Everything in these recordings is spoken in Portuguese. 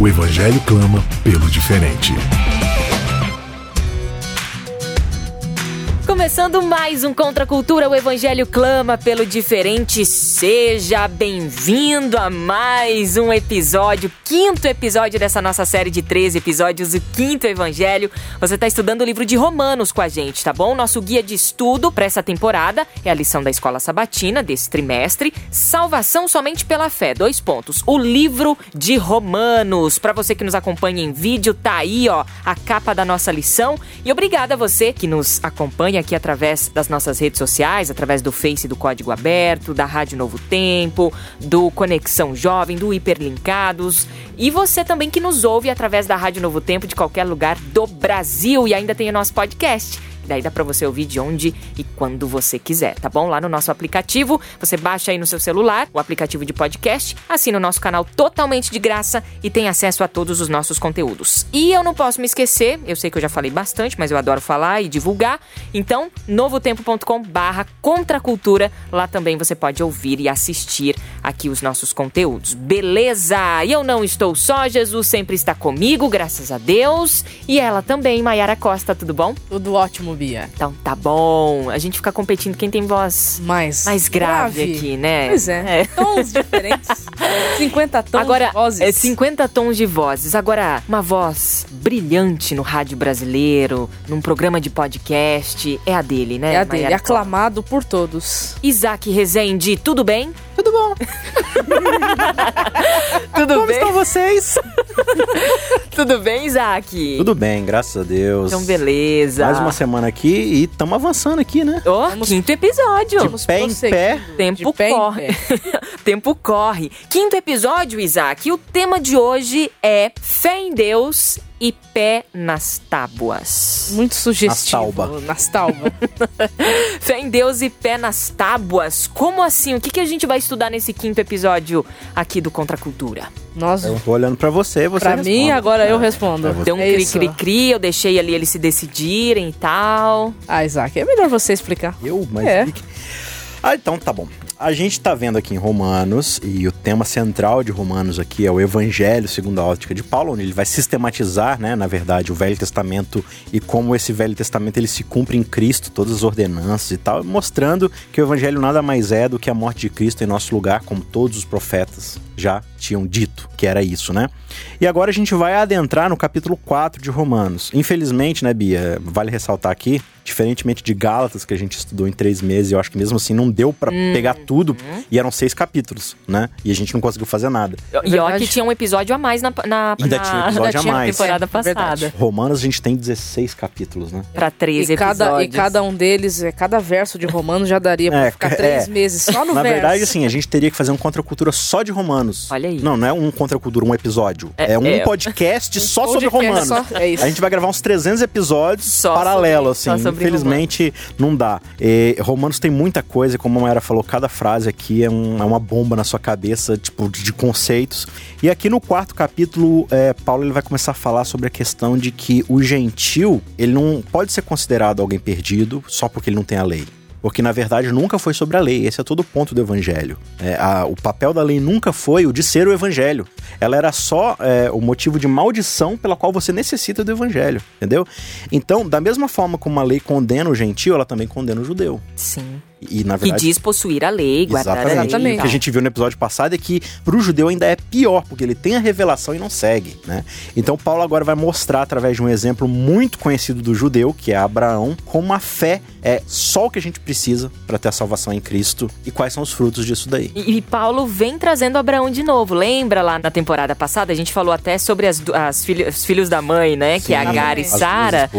O Evangelho clama pelo diferente. Começando mais um Contra a Cultura, o Evangelho clama pelo diferente. Seja bem-vindo a mais um episódio, quinto episódio dessa nossa série de 13 episódios, o quinto Evangelho. Você está estudando o livro de Romanos com a gente, tá bom? Nosso guia de estudo para essa temporada é a lição da Escola Sabatina desse trimestre, Salvação somente pela fé. Dois pontos. O livro de Romanos. Para você que nos acompanha em vídeo, tá aí, ó, a capa da nossa lição. E obrigada a você que nos acompanha aqui através das nossas redes sociais, através do Face do Código Aberto, da Rádio Novo Tempo, do Conexão Jovem, do Hiperlinkados. E você também que nos ouve através da Rádio Novo Tempo de qualquer lugar do Brasil e ainda tem o nosso podcast. Daí dá para você ouvir de onde e quando você quiser, tá bom? Lá no nosso aplicativo, você baixa aí no seu celular o aplicativo de podcast, assina o nosso canal totalmente de graça e tem acesso a todos os nossos conteúdos. E eu não posso me esquecer, eu sei que eu já falei bastante, mas eu adoro falar e divulgar. Então, novotempo.com/barra contracultura, lá também você pode ouvir e assistir aqui os nossos conteúdos. Beleza? E eu não estou só, Jesus sempre está comigo, graças a Deus. E ela também, Maiara Costa, tudo bom? Tudo ótimo, Bia. Então tá bom. A gente fica competindo quem tem voz mais, mais grave, grave. aqui, né? Pois é. é. Tons diferentes. 50 tons Agora, de vozes. É 50 tons de vozes. Agora, uma voz brilhante no rádio brasileiro, num programa de podcast, é a dele, né? É a dele, aclamado por todos. Isaac Rezende, tudo bem? Tudo bom. Tudo Como bem? estão vocês? Tudo bem, Isaac? Tudo bem, graças a Deus. Então, beleza. Mais uma semana aqui e estamos avançando aqui, né? Oh, Vamos... quinto episódio. De pé em pé. Tempo pé corre. Tempo corre. Quinto episódio, Isaac. E o tema de hoje é fé em Deus e pé nas tábuas. Muito sugestivo. Nas tábuas. Nas tábuas. Fé em Deus e pé nas tábuas. Como assim? O que, que a gente vai estudar nesse quinto episódio aqui do Contra a Cultura? Nós... Eu tô olhando pra você, você Pra responde. mim, agora eu respondo. Deu um é cri-cri-cri, eu deixei ali eles se decidirem e tal. Ah, Isaac, é melhor você explicar. Eu? Mas... É. Ah, então tá bom. A gente tá vendo aqui em Romanos, e o tema central de Romanos aqui é o Evangelho segundo a ótica de Paulo, onde ele vai sistematizar, né, na verdade, o Velho Testamento e como esse Velho Testamento ele se cumpre em Cristo, todas as ordenanças e tal, mostrando que o Evangelho nada mais é do que a morte de Cristo em nosso lugar, como todos os profetas já tinham dito que era isso, né? E agora a gente vai adentrar no capítulo 4 de Romanos. Infelizmente, né, Bia, vale ressaltar aqui, diferentemente de Gálatas, que a gente estudou em três meses, eu acho que mesmo assim não deu para Uhum. pegar tudo, e eram seis capítulos, né? E a gente não conseguiu fazer nada. E ó verdade. que tinha um episódio a mais na, na, Ainda na- tinha um episódio ainda a mais. temporada É, verdade. passada. Romanos a gente tem 16 capítulos, né? Pra 13 E cada, e episódios. cada um deles, é, cada verso de Romanos já daria pra É, ficar é. três meses só no Na verso. verdade, assim, a gente teria que fazer um contra a cultura só de Romanos. Olha aí. Não, não é um contra a cultura, um episódio. É, É- um é. podcast só sobre Romanos. só- é isso. A gente vai gravar uns 300 episódios Só paralelo, sobre- só assim. sobre Infelizmente, não dá. E Romanos tem muita coisa, como a Mayara falou, cada frase aqui é, um- é uma bomba na sua cabeça, tipo, de, de conceitos. E aqui no quarto capítulo, é, Paulo ele vai começar a falar sobre a questão de que o gentil, ele não pode ser considerado alguém perdido só porque ele não tem a lei. Porque, na verdade, nunca foi sobre a lei. Esse é todo o ponto do evangelho. É, a- o papel da lei nunca foi o de ser o evangelho. Ela era só é, o motivo de maldição pela qual você necessita do evangelho. Entendeu? Então, da mesma forma como a lei condena o gentil, ela também condena o judeu. Sim. E, na verdade. diz possuir a lei, guardar a lei. Exatamente. Exatamente. O que a gente viu no episódio passado é que pro judeu ainda é pior, porque ele tem a revelação e não segue, né? Então Paulo agora vai mostrar através de um exemplo muito conhecido do judeu, que é Abraão, como a fé é só o que a gente precisa para ter a salvação em Cristo e quais são os frutos disso daí. E, e Paulo vem trazendo Abraão de novo. Lembra lá na temporada passada? A gente falou até sobre as, as filho- os filhos da mãe, né? que é Sim, Agar e Sara.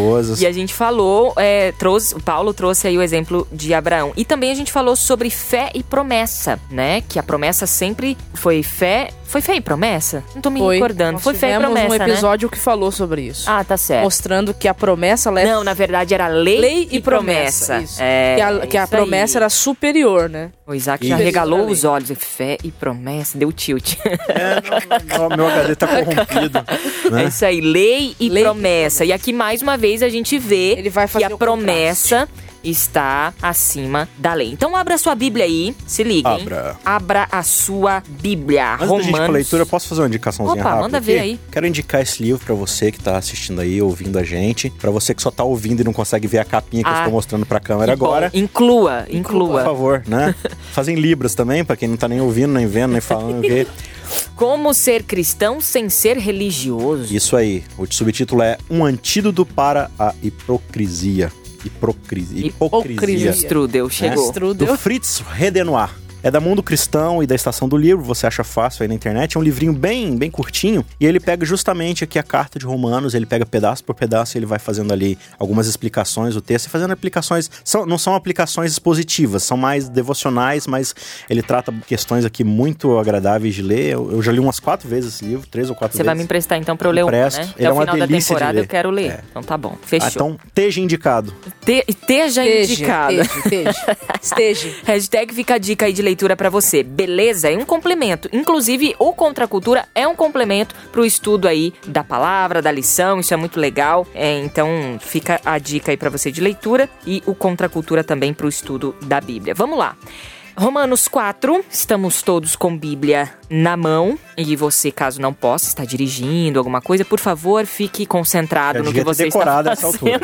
E a gente falou, é, trouxe, o Paulo trouxe aí o exemplo de Abraão. E também a gente falou sobre fé e promessa, né? Que a promessa sempre foi fé. Foi fé e promessa? Não tô me Foi. recordando. Nós Foi fé e tivemos promessa, um né? episódio que falou sobre isso. Ah, tá certo. Mostrando que a promessa ela é Não, na verdade era lei, lei e promessa. isso. É, que a, que a isso aí. promessa era superior, né? O Isaac já Isso. regalou Lei. os olhos. Fé e promessa. Deu tilt. É, não, não, meu HD tá corrompido. É Né? isso aí, lei e Lei e promessa. E aqui mais uma vez a gente vê Ele vai que fazer a o promessa está acima da lei. Então abra sua Bíblia aí, se liga, hein? Abra. Abra a sua Bíblia. Antes da gente pra Romanos. leitura, eu posso fazer uma indicaçãozinha Opa, rápida manda aqui? ver aí. Quero indicar esse livro pra você que tá assistindo aí, ouvindo a gente. Pra você que só tá ouvindo e não consegue ver a capinha que eu Ah, estou mostrando pra câmera Que bom. agora. Inclua, Por inclua. favor, né? Fazem libras também, pra quem não tá nem ouvindo, nem vendo, nem falando. que... Como ser cristão sem ser religioso. Isso aí. O subtítulo é Um Antídoto para a Hipocrisia. Hipocrisia. Hipocrisia. Strudel chegou. Strudel. Do Fritz Redenoir. É da Mundo Cristão e da Estação do Livro, você acha fácil aí na internet. É um livrinho bem, bem curtinho. E ele pega justamente aqui a carta de Romanos, ele pega pedaço por pedaço e ele vai fazendo ali algumas explicações do texto e fazendo aplicações. São, não são aplicações expositivas, são mais devocionais, mas ele trata questões aqui muito agradáveis de ler. Eu, eu já li umas quatro vezes esse livro, três ou quatro Você vai me vezes. emprestar então pra eu ler Empresto. um, né? Ele Até é o uma final da de temporada ler. eu quero ler. É. Então tá bom, Ah, fechou. então, esteja indicado. Te- esteja indicado. Esteja, esteja. Esteja. Hashtag fica a dica aí de leitura pra você. Beleza? É um complemento. Inclusive, o Contra Cultura é um complemento pro estudo aí da palavra, da lição. Isso é muito legal. É, então, fica a dica aí pra você de leitura e o Contra Cultura também pro estudo da Bíblia. Vamos lá. Romanos 4, estamos todos com Bíblia na mão. E você, caso não possa, está dirigindo alguma coisa, por favor, fique concentrado Eu no que você está fazendo. altura.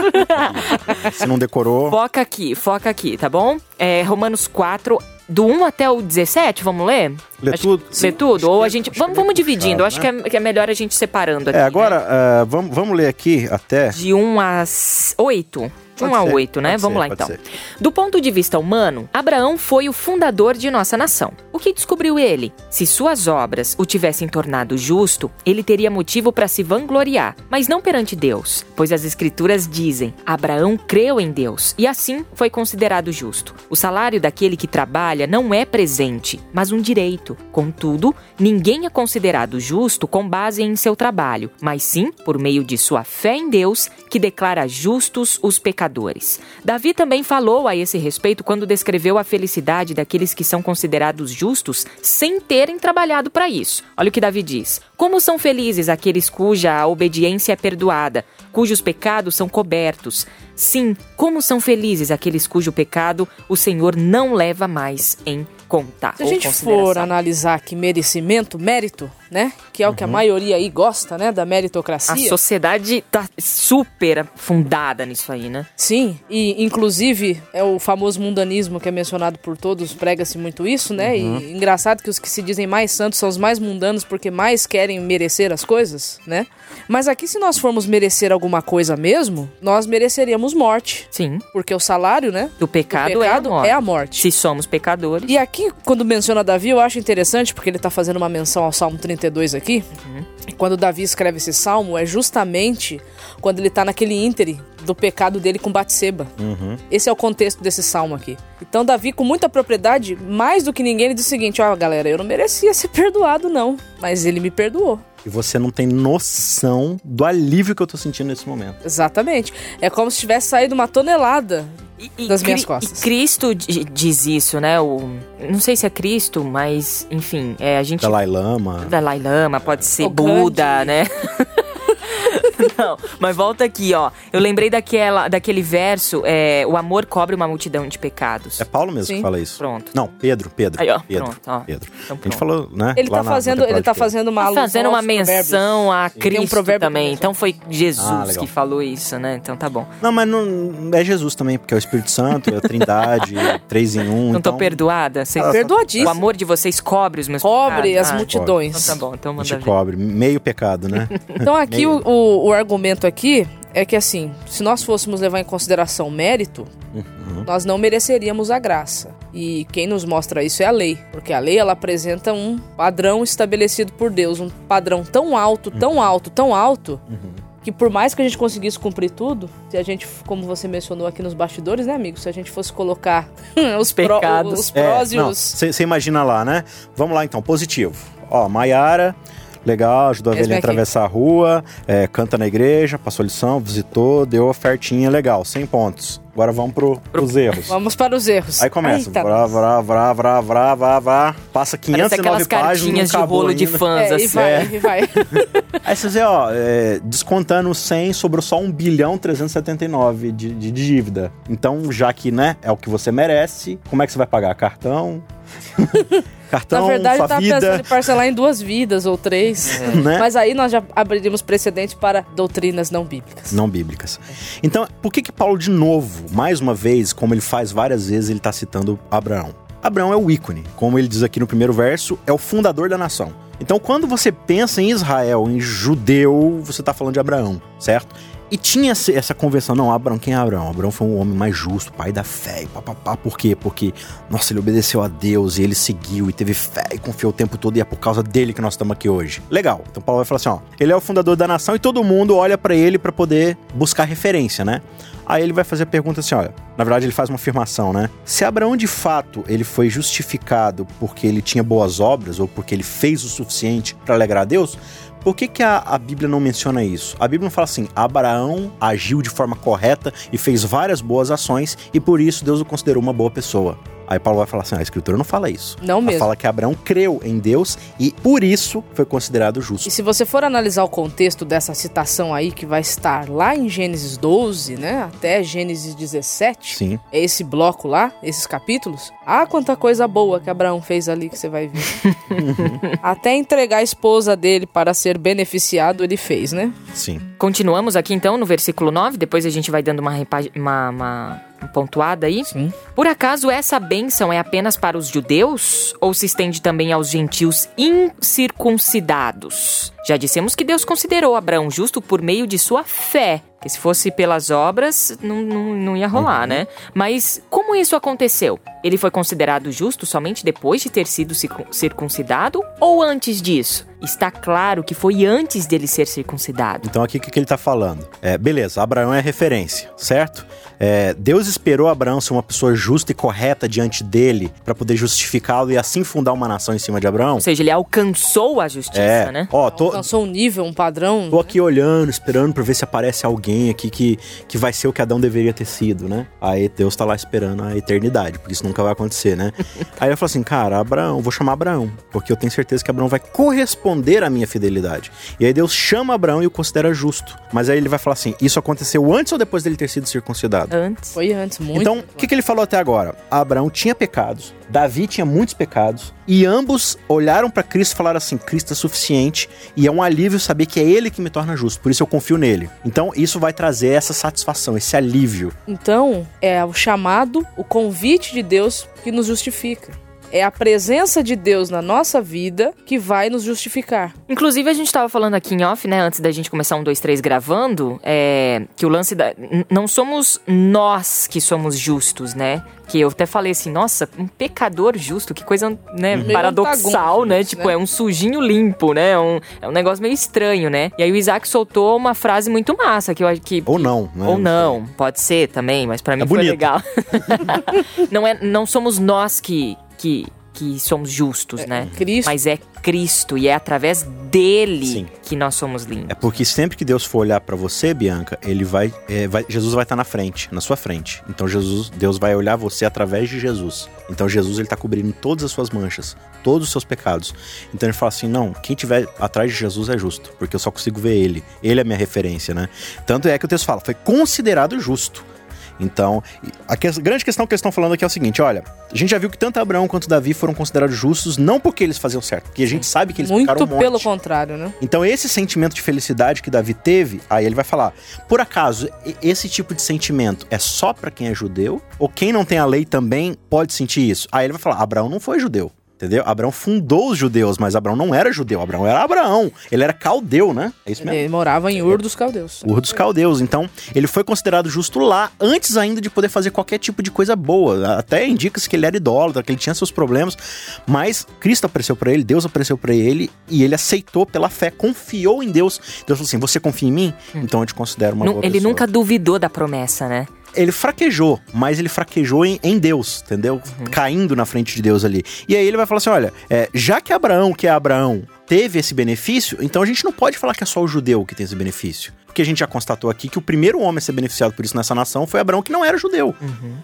Se não decorou, Foca aqui, foca aqui, tá bom? É, Romanos 4, do 1 até o 17, vamos ler? Lê Acho- tudo? Lê tudo? Ou a gente. Vamos, é vamos dividindo. Puxado, acho que é, que é melhor a gente separando aqui. É, agora, né? eh, vamos, vamos ler aqui até. De 1 a 8. De 1 Pode a ser, 8, né? Vamos ser, lá então. ser. Do ponto de vista humano, Abraão foi o fundador de nossa nação. O que descobriu ele? Se suas obras o tivessem tornado justo, ele teria motivo para se vangloriar, mas não perante Deus, pois as escrituras dizem: Abraão creu em Deus e assim foi considerado justo. O salário daquele que trabalha não é presente, mas um direito. Contudo, ninguém é considerado justo com base em seu trabalho, mas sim por meio de sua fé em Deus, que declara justos os pecadores. Davi também falou a esse respeito quando descreveu a felicidade daqueles que são considerados justos sem terem trabalhado para isso. Olha o que Davi diz: Como são felizes aqueles cuja obediência é perdoada, cujos pecados são cobertos. Sim, como são felizes aqueles cujo pecado o Senhor não leva mais em conta. Se a gente for analisar aqui merecimento, mérito, né? Que é o que Uhum. a maioria aí gosta, né? Da A meritocracia. sociedade tá super fundada nisso aí, né? Sim, e inclusive é o famoso mundanismo que é mencionado por todos, prega-se muito isso, né? Uhum. E engraçado que os que se dizem mais santos são os mais mundanos porque mais querem merecer as coisas, né? Mas aqui, se nós formos merecer alguma coisa mesmo, nós mereceríamos morte. Sim. Porque o salário, né? Do pecado, do pecado é, a morte. é a morte. Se somos pecadores. E aqui, quando menciona Davi, eu acho interessante, porque ele tá fazendo uma menção ao Salmo 32 aqui. E quando Davi escreve esse salmo, é justamente quando ele tá naquele íntere do pecado dele com Batseba. Esse é o contexto desse salmo aqui. Então, Davi, com muita propriedade, mais do que ninguém, ele diz o seguinte: Ó, galera, eu não merecia ser perdoado, não. Mas ele me perdoou. E você não tem noção do alívio que eu tô sentindo nesse momento. Exatamente. É como se tivesse saído uma tonelada E- e das minhas costas. E Cristo di- diz isso, né? O, não sei se é Cristo, mas, enfim, é, a gente. Dalai Lama. Dalai Lama, pode ser O Buda, Gandhi. né? Não, mas volta aqui, ó. Eu lembrei daquela, daquele verso, é, o amor cobre uma multidão de pecados. É Paulo mesmo Sim. que fala isso. Pronto. Não, Pedro, Pedro. Aí, ó, Pedro, pronto, ó. Pedro. Então, A gente pronto. falou, né? Ele tá fazendo, no ele tá fazendo uma Tá alusão fazendo uma menção a um Cristo provérbio também. Então foi Jesus Ah, que falou isso, né? Então tá bom. Não, mas não, é Jesus também, porque é o Espírito Santo, é a Trindade, três em um. Não tô então... perdoada? Vocês- Ah, Perdoadíssimo. O amor de vocês cobre os meus Cobre pecados? as Ah, multidões. Então tá bom, então A manda gente ver. cobre, meio pecado, né? Então aqui o, o argumento aqui é que assim, se nós fôssemos levar em consideração mérito, Uhum. nós não mereceríamos a graça. E quem nos mostra isso é a lei, porque a lei ela apresenta um padrão estabelecido por Deus, um padrão tão alto, tão alto, tão alto, que por mais que a gente conseguisse cumprir tudo, se a gente, como você mencionou aqui nos bastidores, né, amigo? Se a gente fosse colocar os, pró- Pecados. os prós e os. Você imagina lá, né? Vamos lá então, positivo. Ó, Maiara, legal, ajudou a Esse velhinha a atravessar a rua, é, canta na igreja, passou lição, visitou, deu ofertinha, legal, 100 pontos. Agora vamos pro, pros erros. Vamos para os erros. Aí começa, Eita, vrá, vrá, vrá, vrá, vrá, vrá, vrá, passa Parece 509 aquelas páginas, de acabou rolo de ainda. fãs, É, e assim. vai, e vai. Aí você vê, ó, é, descontando 100, sobrou só 1 bilhão 379 de, de dívida. Então, já que, né, é o que você merece, como é que você vai pagar? Cartão? Cartão, Na verdade, sua tá vida, pensando em parcelar em duas vidas ou três. né? Mas aí nós já abriríamos precedente para doutrinas não bíblicas. Não bíblicas. Então, por que que Paulo, de novo, mais uma vez, como ele faz várias vezes, ele está citando Abraão? Abraão é o ícone, como ele diz aqui no primeiro verso, é o fundador da nação. Então, quando você pensa em Israel, em judeu, você está falando de Abraão, certo? E tinha essa convenção, não, Abraão, quem é Abraão? Abraão foi um homem mais justo, pai da fé, e papapá, por quê? Porque, nossa, ele obedeceu a Deus e ele seguiu e teve fé e confiou o tempo todo e é por causa dele que nós estamos aqui hoje. Legal. Então Paulo vai falar assim, ó, ele é o fundador da nação e todo mundo olha pra ele pra poder buscar referência, né? Aí ele vai fazer a pergunta assim, olha, na verdade ele faz uma afirmação, né? Se Abraão de fato ele foi justificado porque ele tinha boas obras ou porque ele fez o suficiente pra alegrar a Deus, por que, que a, a Bíblia não menciona isso? A Bíblia não fala assim, Abraão agiu de forma correta e fez várias boas ações e por isso Deus o considerou uma boa pessoa. Aí Paulo vai falar assim, "Ah, a escritura não fala isso. Não Ela mesmo. fala que Abraão creu em Deus e por isso foi considerado justo. E se você for analisar o contexto dessa citação aí, que vai estar lá em Gênesis 12, né? Até Gênesis 17, Sim. é esse bloco lá, esses capítulos. Ah, quanta coisa boa que Abraão fez ali que você vai ver. Até entregar a esposa dele para ser beneficiado, ele fez, né? Sim. Continuamos aqui então no versículo 9, depois a gente vai dando uma, uma, uma pontuada aí. Sim. Por acaso essa bênção é apenas para os judeus ou se estende também aos gentios incircuncidados? Já dissemos que Deus considerou Abraão justo por meio de sua fé. Que se fosse pelas obras, não, não, não ia rolar, né? Mas como isso aconteceu? Ele foi considerado justo somente depois de ter sido circun- circuncidado ou antes disso? Está claro que foi antes dele ser circuncidado. Então aqui o que, que ele tá falando? É, beleza, Abraão é referência, certo? É, Deus esperou Abraão ser uma pessoa justa e correta diante dele para poder justificá-lo e assim fundar uma nação em cima de Abraão? Ou seja, ele alcançou a justiça, É, né? ó, tô, Alcançou um nível, um padrão. tô aqui olhando, esperando pra ver se aparece alguém aqui que, que vai ser o que Adão deveria ter sido, né? Aí Deus tá lá esperando a eternidade, porque isso nunca vai acontecer, né? Aí ele falou assim, cara, Abraão, vou chamar Abraão, porque eu tenho certeza que Abraão vai corresponder à minha fidelidade. E aí Deus chama Abraão e o considera justo. Mas aí ele vai falar assim, isso aconteceu antes ou depois dele ter sido circuncidado? Antes. Foi antes, muito. Então, o que, que ele falou até agora? Abraão tinha pecados, Davi tinha muitos pecados, e ambos olharam para Cristo e falaram assim: Cristo é suficiente, e é um alívio saber que é Ele que me torna justo, por isso eu confio nele. Então, isso vai trazer essa satisfação, esse alívio. Então, é o chamado, o convite de Deus que nos justifica. É a presença de Deus na nossa vida que vai nos justificar. Inclusive, a gente tava falando aqui em off, né, antes da gente começar um, dois, três gravando, é, que o lance da. Não somos nós que somos justos, né? Que eu até falei assim, nossa, um pecador justo, que coisa, né, Meio paradoxal, né? isso, Tipo, né? é um sujinho limpo, né? É um, é um negócio meio estranho, né? E aí o Isaac soltou uma frase muito massa, que eu acho que. Ou não, né? Ou não, pode ser também, mas pra mim É foi bonito. legal. não, é, não somos nós que, que, que somos justos, né? Cristo. Mas é Cristo e é através dele Sim. que nós somos limpos. É porque sempre que Deus for olhar para você, Bianca, ele vai, é, vai- Jesus vai estar na frente, na sua frente. Então Jesus, Deus vai olhar você através de Jesus. Então Jesus ele tá cobrindo todas as suas manchas, todos os seus pecados. Então ele fala assim: "Não, quem tiver atrás de Jesus é justo, porque eu só consigo ver ele. Ele é minha referência, né?" Tanto é que o texto fala: "Foi considerado justo". Então, a que- grande questão que eles estão falando aqui é o seguinte: olha, a gente já viu que tanto Abraão quanto Davi foram considerados justos, não porque eles faziam certo, porque a gente sabe que eles Muito pecaram um monte. pelo contrário, né? Então, esse sentimento de felicidade que Davi teve, aí ele vai falar: por acaso, esse tipo de sentimento é só pra quem é judeu? Ou quem não tem a lei também pode sentir isso? Aí ele vai falar: Abraão não foi judeu. Entendeu? Abraão fundou os judeus, mas Abraão não era judeu. Abraão era Abraão. Ele era caldeu, né? É isso mesmo. Ele morava em Ur dos Caldeus. Ur dos Caldeus. Então, ele foi considerado justo lá, antes ainda de poder fazer qualquer tipo de coisa boa. Até indica-se que ele era idólatra, que ele tinha seus problemas. Mas Cristo apareceu para ele, Deus apareceu para ele, e ele aceitou pela fé, confiou em Deus. Deus falou assim: Você confia em mim? Hum. Então eu te considero uma Nu- boa ele pessoa. nunca duvidou da promessa, né? Ele fraquejou, mas ele fraquejou em, em Deus, entendeu? Caindo na frente de Deus ali. E aí ele vai falar assim: olha, é, já que Abraão, que é Abraão, teve esse benefício, então a gente não pode falar que é só o judeu que tem esse benefício. Porque a gente já constatou aqui que o primeiro homem a ser beneficiado por isso nessa nação foi Abraão, que não era judeu.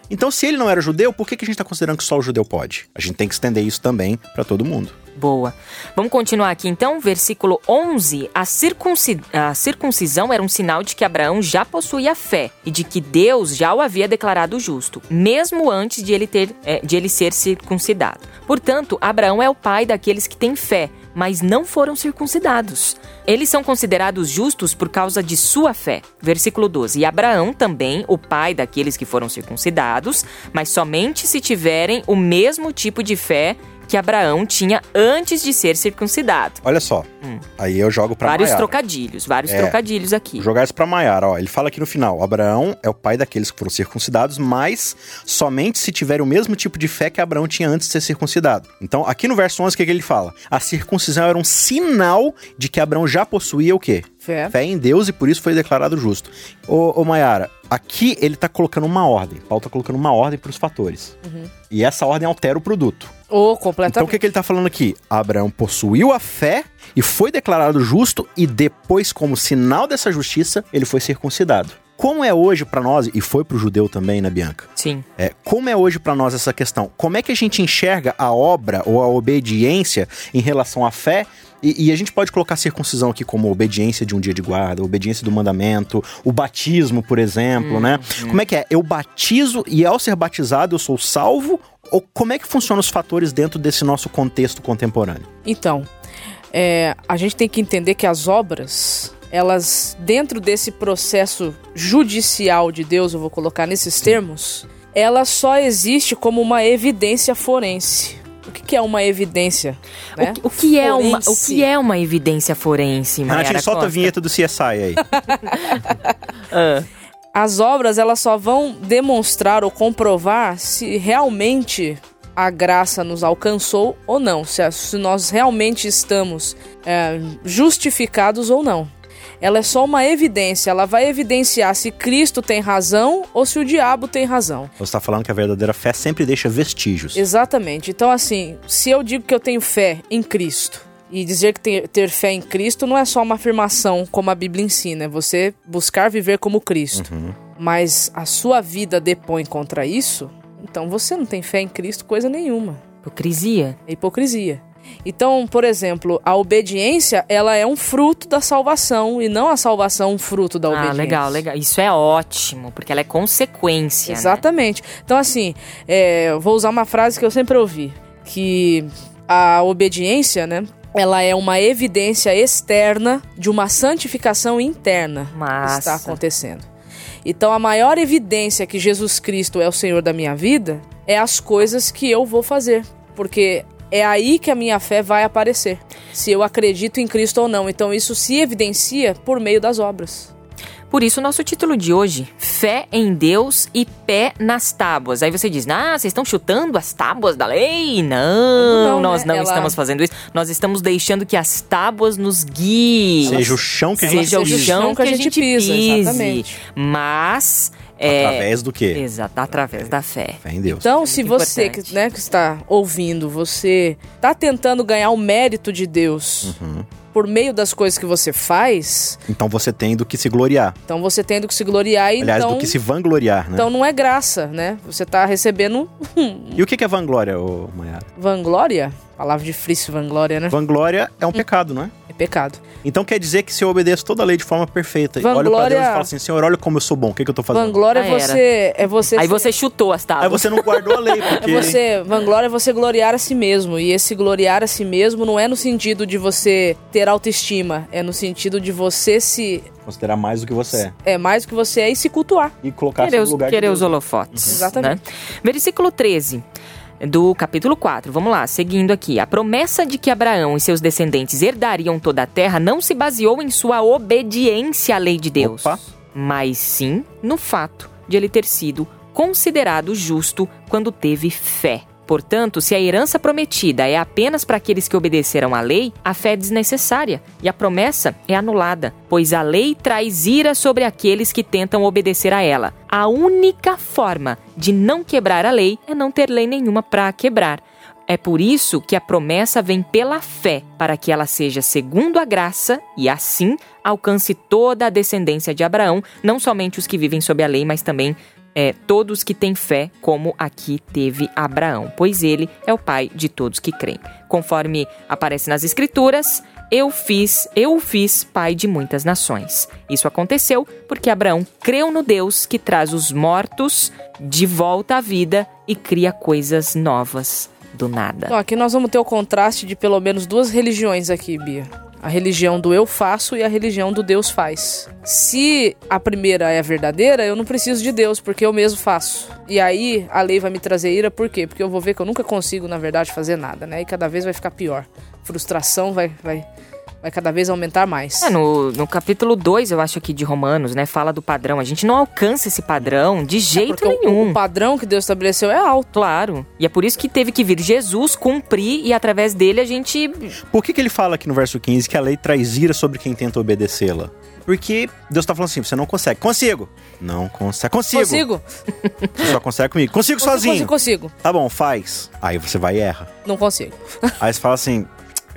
Então, se ele não era judeu, por que, que a gente está considerando que só o judeu pode? A gente tem que estender isso também para todo mundo. Boa. Vamos continuar aqui então, versículo 11. A, circunci- a circuncisão era um sinal de que Abraão já possuía fé e de que Deus já o havia declarado justo, mesmo antes de ele, ter, eh, de ele ser circuncidado. Portanto, Abraão é o pai daqueles que têm fé, mas não foram circuncidados. Eles são considerados justos por causa de sua fé. Versículo 12. E Abraão também, o pai daqueles que foram circuncidados, mas somente se tiverem o mesmo tipo de fé que Abraão tinha antes de ser circuncidado. Olha só, aí eu jogo para Hum. vários Maiara. trocadilhos, vários É. trocadilhos aqui. Vou jogar isso pra Maiara, ó. Ele fala aqui no final: Abraão é o pai daqueles que foram circuncidados, mas somente se tiver o mesmo tipo de fé que Abraão tinha antes de ser circuncidado. Então, aqui no verso 11, o que, que ele fala? A circuncisão era um sinal de que Abraão já possuía o quê? Fé. Fé em Deus e por isso foi declarado justo. Ô, ô Maiara, aqui ele tá colocando uma ordem. Paulo tá colocando uma ordem pros fatores. E essa ordem altera o produto. Ou Então o completamente. que, que ele tá falando aqui? Abraão possuiu a fé e foi declarado justo, e depois, como sinal dessa justiça, ele foi circuncidado. Como é hoje pra nós, e foi pro judeu também, né, Bianca? Sim. É, como é hoje pra nós essa questão? Como é que a gente enxerga a obra ou a obediência em relação à fé? E, e a gente pode colocar a circuncisão aqui como obediência de um dia de guarda, obediência do mandamento, o batismo, por exemplo, né? Como é que é? Eu batizo e ao ser batizado eu sou salvo? Ou como é que funcionam os fatores dentro desse nosso contexto contemporâneo? Então, é, a gente tem que entender que as obras, elas, dentro desse processo judicial de Deus, eu vou colocar nesses termos, ela só existe como uma evidência forense. O que, que é uma evidência? né? O, que- o que é uma, o Forense. que é uma evidência forense, Renatinho, solta a Costa? vinheta do CSI aí. Ah, As obras elas só vão demonstrar ou comprovar se realmente a graça nos alcançou ou não, se, a- se nós realmente estamos é, justificados ou não. Ela é só uma evidência, ela vai evidenciar se Cristo tem razão ou se o diabo tem razão. Você está falando que a verdadeira fé sempre deixa vestígios. Exatamente. Então, assim, se eu digo que eu tenho fé em Cristo, e dizer que ter, ter fé em Cristo não é só uma afirmação como a Bíblia ensina, é você buscar viver como Cristo. Mas a sua vida depõe contra isso, então você não tem fé em Cristo coisa nenhuma. hipocrisia. É hipocrisia. Então, por exemplo, a obediência, ela é um fruto da salvação e não a salvação um fruto da Ah, obediência. legal, legal. Isso é ótimo, porque ela é consequência. né? Exatamente. Então, assim, é, eu vou usar uma frase que eu sempre ouvi: que a obediência, né? Ela é uma evidência externa de uma santificação interna que Massa. está acontecendo. Então, a maior evidência que Jesus Cristo é o Senhor da minha vida é as coisas que eu vou fazer. Porque é aí que a minha fé vai aparecer. Se eu acredito em Cristo ou não. Então, isso se evidencia por meio das obras. Por isso, o nosso título de hoje: Fé em Deus e pé nas tábuas. Aí você diz, ah, vocês estão chutando as tábuas da lei? Não, Não, nós né? não Ela- estamos fazendo isso. Nós estamos deixando que as tábuas nos guiem. Seja o chão que a gente Seja o seja o chão que a gente pisa. exatamente. Mas. É, Através do quê? Exato, através da fé. Fé em Deus. Então, se muito você que, né, que está ouvindo, você está tentando ganhar o mérito de Deus Uhum. Por meio das coisas que você faz, Então você tem do que se gloriar. então você tem do que se gloriar e Aliás, então, do que se vangloriar, né? então não é graça, né? Você está recebendo E o que que é vanglória, ô Mayara? vanglória, palavra difícil vanglória, né? Vanglória é um pecado, não é? É pecado. Então quer dizer que se eu obedeço toda a lei de forma perfeita, e olho pra Vanglória- Deus e falo assim, Senhor, olha como eu sou bom, o que, que eu tô fazendo? Vanglória é você é você Aí você chutou as tábuas. Aí você não guardou a lei, É porque... você, vanglória é você gloriar a si mesmo. E esse gloriar a si mesmo não é no sentido de você ter autoestima. É no sentido de você se. Considerar mais do que você é. É mais do que você é e se cultuar. E colocar Querer no lugar querer de os holofotes. Exatamente. né? Versículo 13. Do capítulo 4. Vamos lá, seguindo aqui. A promessa de que Abraão e seus descendentes herdariam toda a terra não se baseou em sua obediência à lei de Deus, Opa. mas sim no fato de ele ter sido considerado justo quando teve fé. Portanto, se a herança prometida é apenas para aqueles que obedeceram à lei, a fé é desnecessária e a promessa é anulada, pois a lei traz ira sobre aqueles que tentam obedecer a ela. A única forma de não quebrar a lei é não ter lei nenhuma para quebrar. É por isso que a promessa vem pela fé, para que ela seja segundo a graça e assim alcance toda a descendência de Abraão, não somente os que vivem sob a lei, mas também é, todos que têm fé, como aqui teve Abraão, pois ele é o pai de todos que creem. Conforme aparece nas Escrituras, eu fiz, eu o fiz pai de muitas nações. Isso aconteceu porque Abraão creu no Deus que traz os mortos de volta à vida e cria coisas novas do nada. Então, aqui nós vamos ter o contraste de pelo menos duas religiões aqui, Bia. A religião do eu faço e a religião do Deus faz. Se a primeira é verdadeira, eu não preciso de Deus, porque eu mesmo faço. E aí a lei vai me trazer ira, por quê? Porque eu vou ver que eu nunca consigo, na verdade, fazer nada, né? E cada vez vai ficar pior. Frustração vai, vai, vai cada vez aumentar mais. É, no, no capítulo 2, eu acho aqui de Romanos, né? Fala do padrão. A gente não alcança esse padrão de jeito Porque o- nenhum. o padrão que Deus estabeleceu é alto. Claro. E é por isso que teve que vir Jesus cumprir e através dele a gente. Por que, que ele fala aqui no verso 15 que a lei traz ira sobre quem tenta obedecê-la? Porque Deus tá falando assim, você não consegue. Consigo. Não consegue. Consigo. Consigo? Você só consegue comigo. Consigo Consigo, sozinho. Consigo, consigo. Tá bom, faz. Aí você vai e erra. Não consigo. Aí você fala assim,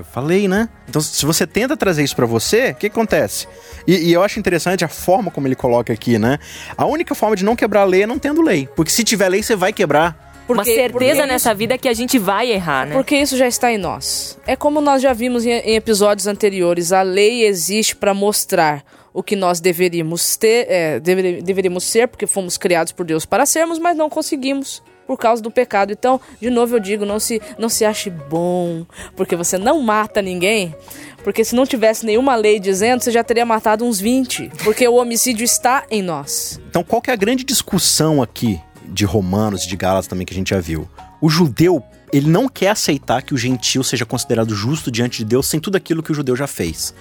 eu falei, né? Então, se você tenta trazer isso pra você, o que acontece? E, e eu acho interessante a forma como ele coloca aqui, né? A única forma de não quebrar a lei é não tendo lei. Porque se tiver lei, você vai quebrar. uma Porque- certeza porque nessa vida que a gente vai errar, né? Porque isso já está em nós. É como nós já vimos em, em episódios anteriores, a lei existe para mostrar o que nós deveríamos ter, é, deveríamos ser, porque fomos criados por Deus para sermos, mas não conseguimos por causa do pecado. Então, de novo eu digo, não se não se ache bom, porque você não mata ninguém. Porque se não tivesse nenhuma lei dizendo, você já teria matado uns 20. Porque o homicídio está em nós. Então, qual que é a grande discussão aqui de Romanos e de Gálatas também que a gente já viu? O judeu, ele não quer aceitar que o gentil seja considerado justo diante de Deus sem tudo aquilo que o judeu já fez.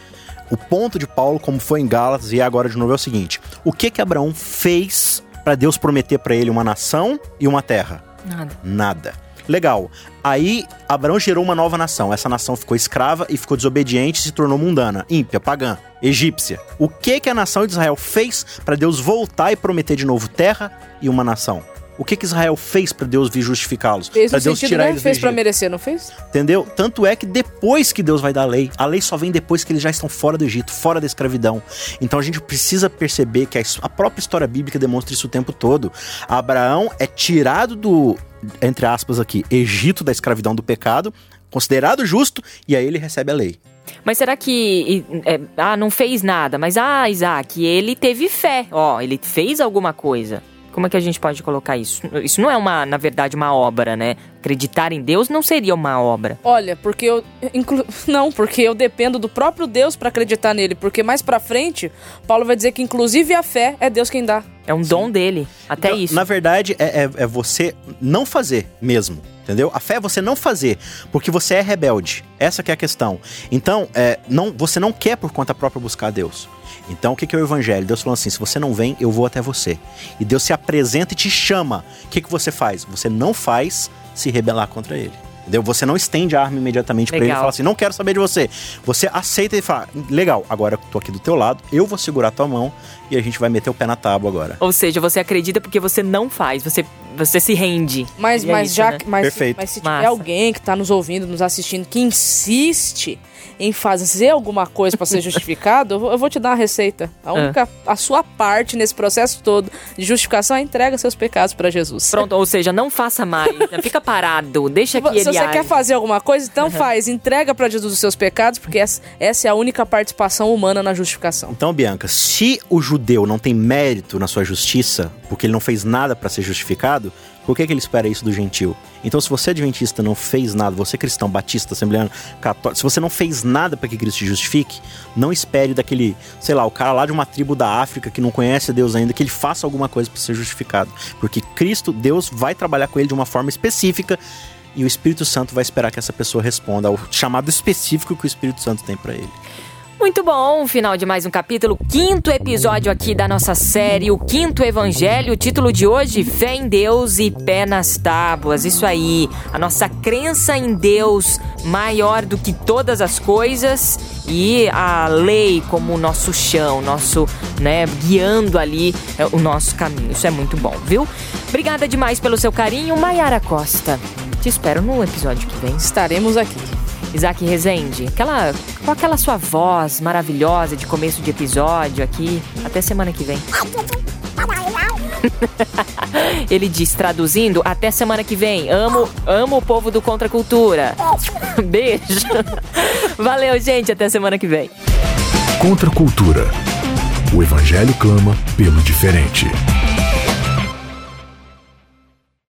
O ponto de Paulo, como foi em Gálatas e agora de novo, é o seguinte: o que que Abraão fez para Deus prometer para ele uma nação e uma terra? Nada. Nada. Legal. Aí Abraão gerou uma nova nação. Essa nação ficou escrava e ficou desobediente e se tornou mundana, ímpia, pagã, egípcia. O que que a nação de Israel fez para Deus voltar e prometer de novo terra e uma nação? O que que Israel fez para Deus vir justificá-los? Fez Para Deus sentido, tirar né? eles Fez para merecer, não fez? Entendeu? Tanto é que depois que Deus vai dar a lei, a lei só vem depois que eles já estão fora do Egito, fora da escravidão. Então a gente precisa perceber que a própria história bíblica demonstra isso o tempo todo. Abraão é tirado do, entre aspas aqui, Egito da escravidão do pecado, considerado justo, e aí ele recebe a lei. Mas será que. é, ah, não fez nada. Mas, ah, Isaac, ele teve fé. Ó, ele fez alguma coisa. Como é que a gente pode colocar isso? Isso não é uma, na verdade, uma obra, né? Acreditar em Deus não seria uma obra. Olha, porque eu. inclu- Não, porque eu dependo do próprio Deus para acreditar nele. Porque mais pra frente, Paulo vai dizer que inclusive a fé é Deus quem dá. É um dom dele. Até Então, isso. Na verdade, é, é- é você não fazer mesmo. Entendeu? A fé é você não fazer, porque você é rebelde. Essa é a questão. Então, é, não, você não quer por conta própria buscar Deus. Então, o que, que é o evangelho? Deus falou assim: se você não vem, eu vou até você. E Deus se apresenta e te chama. O que, que você faz? Você não faz se rebelar contra ele. Entendeu? Você não estende a arma imediatamente pra ele e fala assim: não quero saber de você. Você aceita e fala: legal, agora eu tô aqui do teu lado, eu vou segurar tua mão e a gente vai meter o pé na tábua agora. Ou seja, você acredita porque você não faz. Você, você se rende. Mas, E é mas isso, já né? que- mas, Perfeito. mas se tiver Massa. alguém que tá nos ouvindo, nos assistindo, que insiste em fazer alguma coisa para ser justificado, eu vou, te dar uma receita. Ah. A única, a sua parte nesse processo todo de justificação é entrega seus pecados para Jesus. Pronto, ou seja, não faça mais. né? Fica parado. Deixa que Se ele você age. quer fazer alguma coisa, então faz. Entrega para Jesus os seus pecados, porque essa, essa é a única participação humana na justificação. Então, Bianca, se o judeu não tem mérito na sua justiça, porque ele não fez nada para ser justificado, por que, que ele espera isso do gentil? Então, se você adventista não fez nada, você cristão, batista, assembleano, católico, se você não fez nada para que Cristo te justifique, não espere daquele, sei lá, o cara lá de uma tribo da África que não conhece Deus ainda, que ele faça alguma coisa para ser justificado. Porque Cristo, Deus vai trabalhar com ele de uma forma específica e o Espírito Santo vai esperar que essa pessoa responda ao chamado específico que o Espírito Santo tem para ele. Muito bom, final de mais um capítulo, quinto episódio aqui da nossa série, o quinto evangelho. O título de hoje: Fé em Deus e Pé nas Tábuas. Isso aí, a nossa crença em Deus maior do que todas as coisas e a lei como nosso chão, nosso, né, guiando ali é, o nosso caminho. Isso é muito bom, viu? Obrigada demais pelo seu carinho, Maiara Costa. Te espero no episódio que vem. Estaremos aqui. Isaac Rezende, aquela, com aquela sua voz maravilhosa de começo de episódio aqui. Até semana que vem. Ele diz, traduzindo, até semana que vem. Amo, amo o povo do Contra Cultura. Beijo. Valeu, gente. Até semana que vem. Contra Cultura. O Evangelho clama pelo diferente.